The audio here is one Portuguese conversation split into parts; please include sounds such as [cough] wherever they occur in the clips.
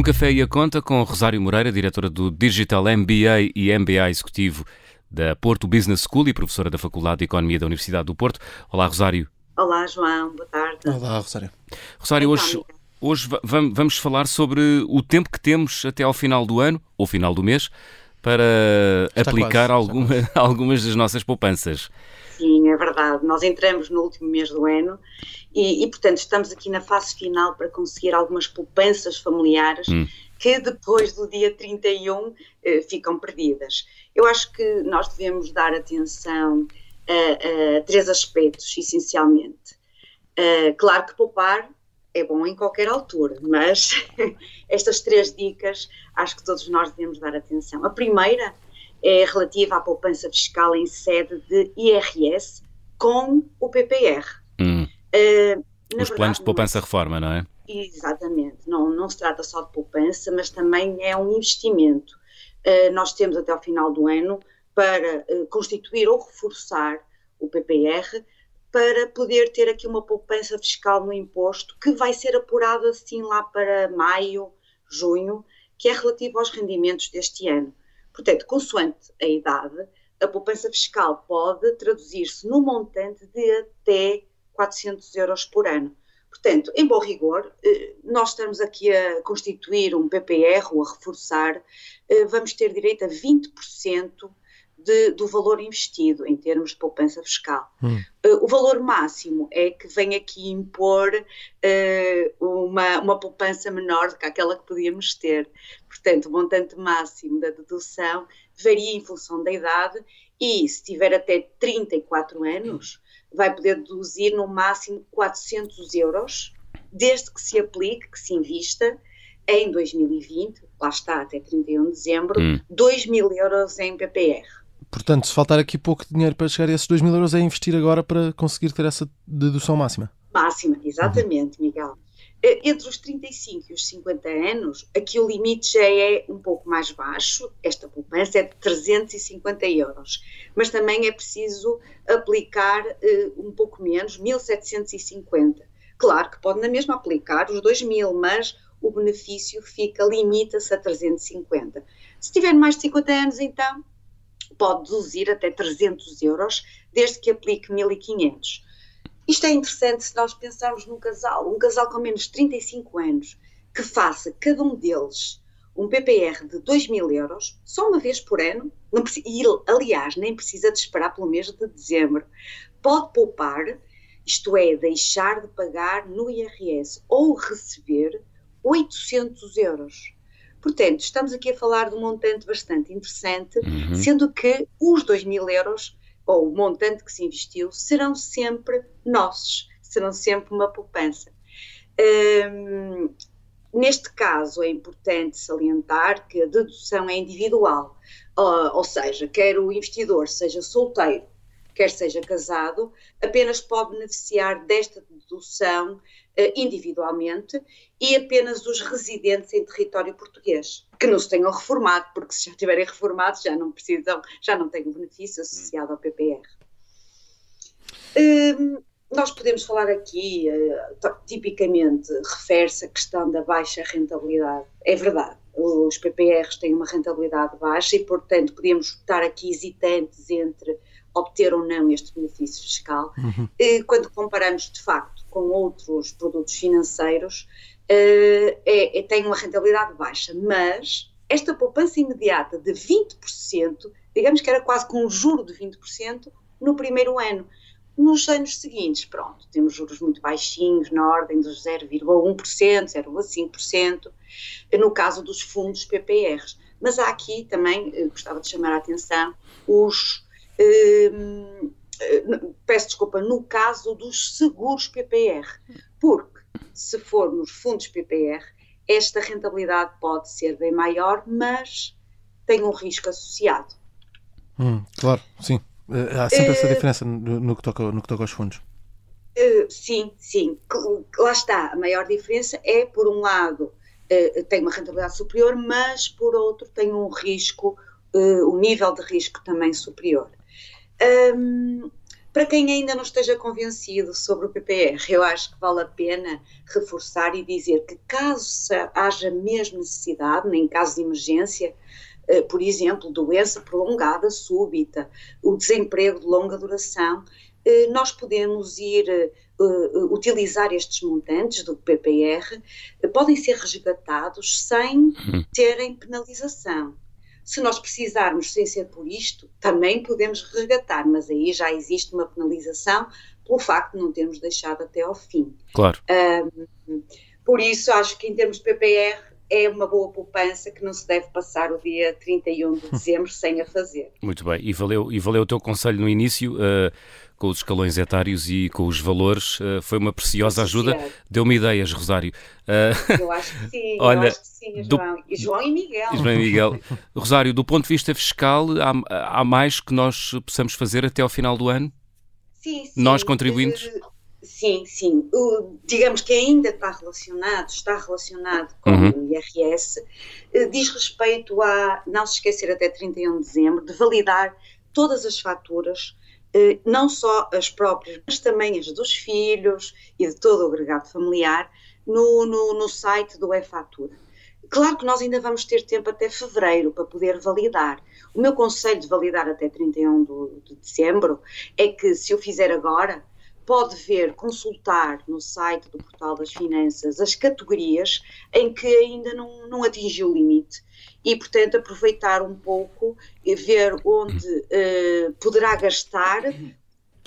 Um café e a conta com Rosário Moreira, diretora do Digital MBA e MBA Executivo da Porto Business School e professora da Faculdade de Economia da Universidade do Porto. Olá, Rosário. Olá, João. Boa tarde. Olá, Rosário. Rosário, então, hoje, hoje vamos falar sobre o tempo que temos até ao final do ano, ou final do mês, para Está aplicar quase, alguma, [laughs] algumas das nossas poupanças. Sim, é verdade. Nós entramos no último mês do ano e, e portanto, estamos aqui na fase final para conseguir algumas poupanças familiares hum. que depois do dia 31 eh, ficam perdidas. Eu acho que nós devemos dar atenção a, a três aspectos, essencialmente. Uh, claro que poupar é bom em qualquer altura, mas [laughs] estas três dicas acho que todos nós devemos dar atenção. A primeira é relativa à poupança fiscal em sede de IRS com o PPR. Uh, Os verdade, planos de poupança-reforma, não é? Exatamente. Não, não se trata só de poupança, mas também é um investimento. Uh, nós temos até ao final do ano para uh, constituir ou reforçar o PPR para poder ter aqui uma poupança fiscal no imposto que vai ser apurada assim lá para maio, junho, que é relativo aos rendimentos deste ano. Portanto, consoante a idade, a poupança fiscal pode traduzir-se no montante de até 400 euros por ano. Portanto, em bom rigor, eh, nós estamos aqui a constituir um PPR ou a reforçar, eh, vamos ter direito a 20% de, do valor investido em termos de poupança fiscal. Hum. Uh, o valor máximo é que vem aqui impor uh, uma, uma poupança menor do que aquela que podíamos ter. Portanto, o montante máximo da dedução varia em função da idade e, se tiver até 34 anos, vai poder deduzir no máximo 400 euros, desde que se aplique, que se invista em 2020, lá está, até 31 de dezembro, hum. 2 mil euros em PPR. Portanto, se faltar aqui pouco dinheiro para chegar a esses 2 mil euros, é investir agora para conseguir ter essa dedução máxima. Máxima, exatamente, uhum. Miguel. Eh, entre os 35 e os 50 anos, aqui o limite já é um pouco mais baixo, esta poupança é de 350 euros, mas também é preciso aplicar uh, um pouco menos, 1750. Claro que pode na mesma aplicar os 2 mil, mas o benefício fica, limita-se a 350. Se tiver mais de 50 anos, então, pode deduzir até 300 euros, desde que aplique 1.500. Isto é interessante se nós pensarmos num casal, um casal com menos de 35 anos, que faça cada um deles um PPR de 2 mil euros, só uma vez por ano, não e aliás, nem precisa de esperar pelo mês de dezembro. Pode poupar, isto é, deixar de pagar no IRS ou receber 800 euros. Portanto, estamos aqui a falar de um montante bastante interessante, uhum. sendo que os 2 mil euros, ou o montante que se investiu, serão sempre nossos, serão sempre uma poupança. Um, neste caso, é importante salientar que a dedução é individual, uh, ou seja, quer o investidor seja solteiro, quer seja casado, apenas pode beneficiar desta dedução eh, individualmente e apenas os residentes em território português, que não se tenham reformado, porque se já estiverem reformados já não precisam, já não têm o benefício associado ao PPR. Um, nós podemos falar aqui, uh, tipicamente, refere-se à questão da baixa rentabilidade. É verdade, os PPRs têm uma rentabilidade baixa e, portanto, podemos estar aqui hesitantes entre obter ou não este benefício fiscal. Uhum. Uh, quando comparamos, de facto, com outros produtos financeiros uh, é, é, tem uma rentabilidade baixa, mas esta poupança imediata de 20%, digamos que era quase com um juro de 20% no primeiro ano. Nos anos seguintes, pronto, temos juros muito baixinhos, na ordem dos 0,1%, 0,5%, no caso dos fundos PPRs. Mas há aqui também, eh, gostava de chamar a atenção, os, eh, eh, peço desculpa, no caso dos seguros PPR, porque se for nos fundos PPR, esta rentabilidade pode ser bem maior, mas tem um risco associado. Hum, claro, sim. Eh, há sempre uh, essa eh, diferença no, que toca, no que toca aos fundos. Uh, sim, sim. Lá está. A maior diferença é, por um lado, uh, tem uma rentabilidade superior, mas, por outro, tem um risco, um nível de risco também superior. Um, Para quem ainda não esteja convencido sobre o PPR, eu acho que vale a pena reforçar e dizer que caso haja mesmo necessidade, em caso de emergência, eh, por exemplo, doença prolongada súbita, o desemprego de longa duração, eh, nós podemos ir eh, utilizar estes montantes do PPR, podem ser resgatados sem uhum. terem penalização. Se nós precisarmos sem ser por isto, também podemos resgatar, mas aí já existe uma penalização pelo facto de não termos deixado até ao fim. Claro. Um, por isso, acho que em termos de PPR, é uma boa poupança que não se deve passar o dia 31 de [laughs] dezembro sem a fazer. Muito bem, e valeu, e valeu o teu conselho no início, uh, com os escalões etários e com os valores, uh, foi uma preciosa ajuda. Deu-me ideias, Rosário. Uh, eu acho que sim, [laughs] olha, eu acho que sim, João. Do... E João e Miguel. João e Miguel. [laughs] Rosário, do ponto de vista fiscal, há, há mais que nós possamos fazer até ao final do ano? Sim, sim. Nós contribuintes? Sim, sim. O, digamos que ainda está relacionado, está relacionado com uhum. o IRS, eh, diz respeito a não se esquecer até 31 de dezembro de validar todas as faturas, eh, não só as próprias, mas também as dos filhos e de todo o agregado familiar, no, no, no site do e-fatura. Claro que nós ainda vamos ter tempo até fevereiro para poder validar. O meu conselho de validar até 31 de, de dezembro é que, se eu fizer agora, pode ver, consultar no site do Portal das Finanças as categorias em que ainda não, não atingiu o limite e, portanto, aproveitar um pouco e ver onde uh, poderá gastar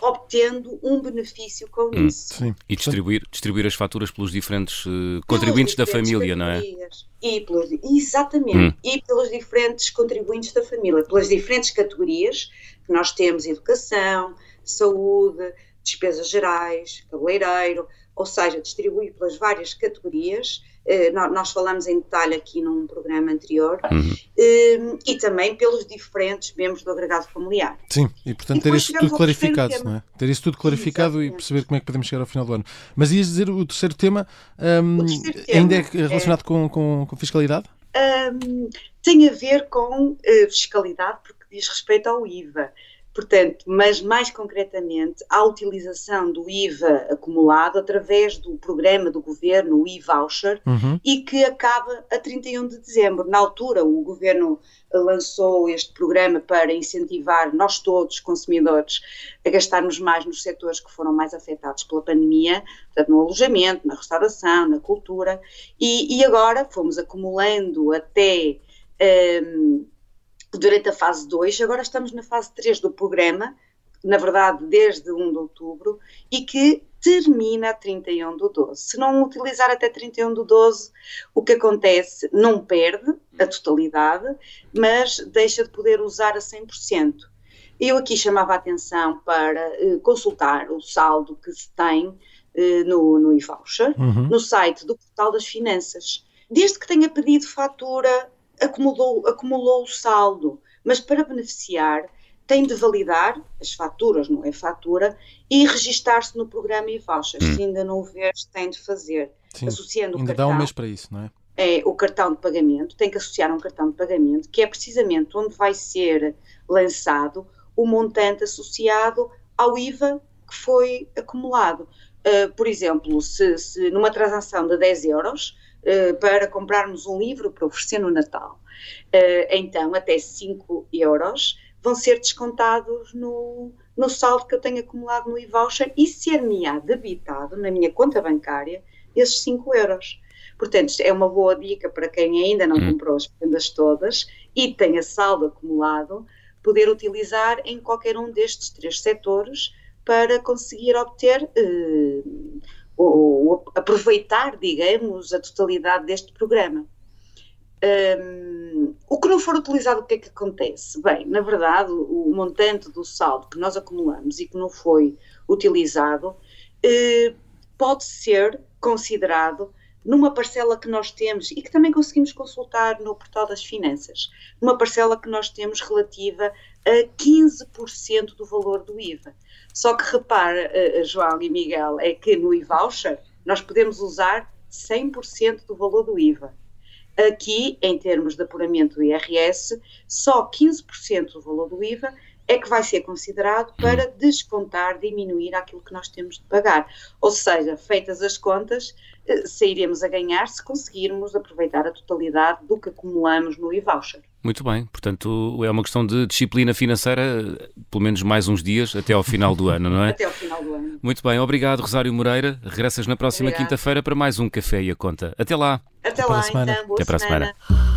obtendo um benefício com hum, isso. Sim. E distribuir, distribuir as faturas pelos diferentes uh, contribuintes da família, não é? E pelos, exatamente, hum. e pelos diferentes contribuintes da família, pelas diferentes categorias que nós temos, educação, saúde, despesas gerais, cabeleireiro, ou seja, distribuir pelas várias categorias. Eh, nós falamos em detalhe aqui num programa anterior, uhum. Eh, e também pelos diferentes membros do agregado familiar. Sim, e portanto e ter isso tudo clarificado, não é? Ter isso tudo clarificado e perceber como é que podemos chegar ao final do ano. Mas ias dizer o terceiro tema, um, o terceiro ainda é relacionado é, com, com, com, fiscalidade? Um, tem a ver com uh, fiscalidade, porque diz respeito ao IVA. Portanto, mas mais concretamente, a utilização do IVA acumulado através do programa do governo, o e-voucher, uhum. e que acaba a 31 de dezembro. Na altura, o governo lançou este programa para incentivar nós todos, consumidores, a gastarmos mais nos setores que foram mais afetados pela pandemia, portanto, no alojamento, na restauração, na cultura, e, e agora fomos acumulando até. Um, durante a fase 2, agora estamos na fase 3 do programa, na verdade desde 1 de outubro, e que termina a 31 do 12. Se não utilizar até 31 do 12, o que acontece? Não perde a totalidade, mas deixa de poder usar a 100%. Eu aqui chamava a atenção para uh, consultar o saldo que se tem uh, no, no e-voucher, uhum. no site do Portal das Finanças. Desde que tenha pedido fatura acumulou, acumulou o saldo, mas para beneficiar tem de validar as faturas, não é fatura, e registar-se no programa e vouchers. Hum. Se ainda não o vês, tem de fazer. Sim, associando ainda o cartão, dá um mês para isso, não é? É o cartão de pagamento, tem que associar um cartão de pagamento, que é precisamente onde vai ser lançado o montante associado ao IVA que foi acumulado. Uh, por exemplo, se, se numa transação de 10 euros, eh, para comprarmos um livro para oferecer no Natal. Uh, então, até 5 euros vão ser descontados no, no saldo que eu tenho acumulado no e-voucher e ser-me-á debitado na minha conta bancária esses 5 euros. Portanto, é uma boa dica para quem ainda não uhum. comprou as prendas todas e tenha saldo acumulado, poder utilizar em qualquer um destes três setores para conseguir obter eh, ou, aproveitar, digamos, a totalidade deste programa. Um, o que não for utilizado, o que é que acontece? Bem, na verdade, o, o montante do saldo que nós acumulamos e que não foi utilizado eh, pode ser considerado numa parcela que nós temos e que também conseguimos consultar no portal das finanças, numa parcela que nós temos relativa a 15% do valor do IVA. Só que repara, uh, João e Miguel, é que no e-voucher nós podemos usar 100% do valor do IVA. Aqui, em termos de apuramento do IRS, só 15% do valor do IVA é que vai ser considerado para descontar, diminuir aquilo que nós temos de pagar. Ou seja, feitas as contas, eh, sairemos a ganhar se conseguirmos aproveitar a totalidade do que acumulamos no e-voucher. Muito bem, portanto é uma questão de disciplina financeira, pelo menos mais uns dias até ao final do ano, não é? [laughs] Até ao final do ano. Muito bem, obrigado Rosário Moreira. Regressas na próxima quinta-feira para mais um Café e a Conta. Até lá. Até, Até lá, então. Boa até para a semana. semana.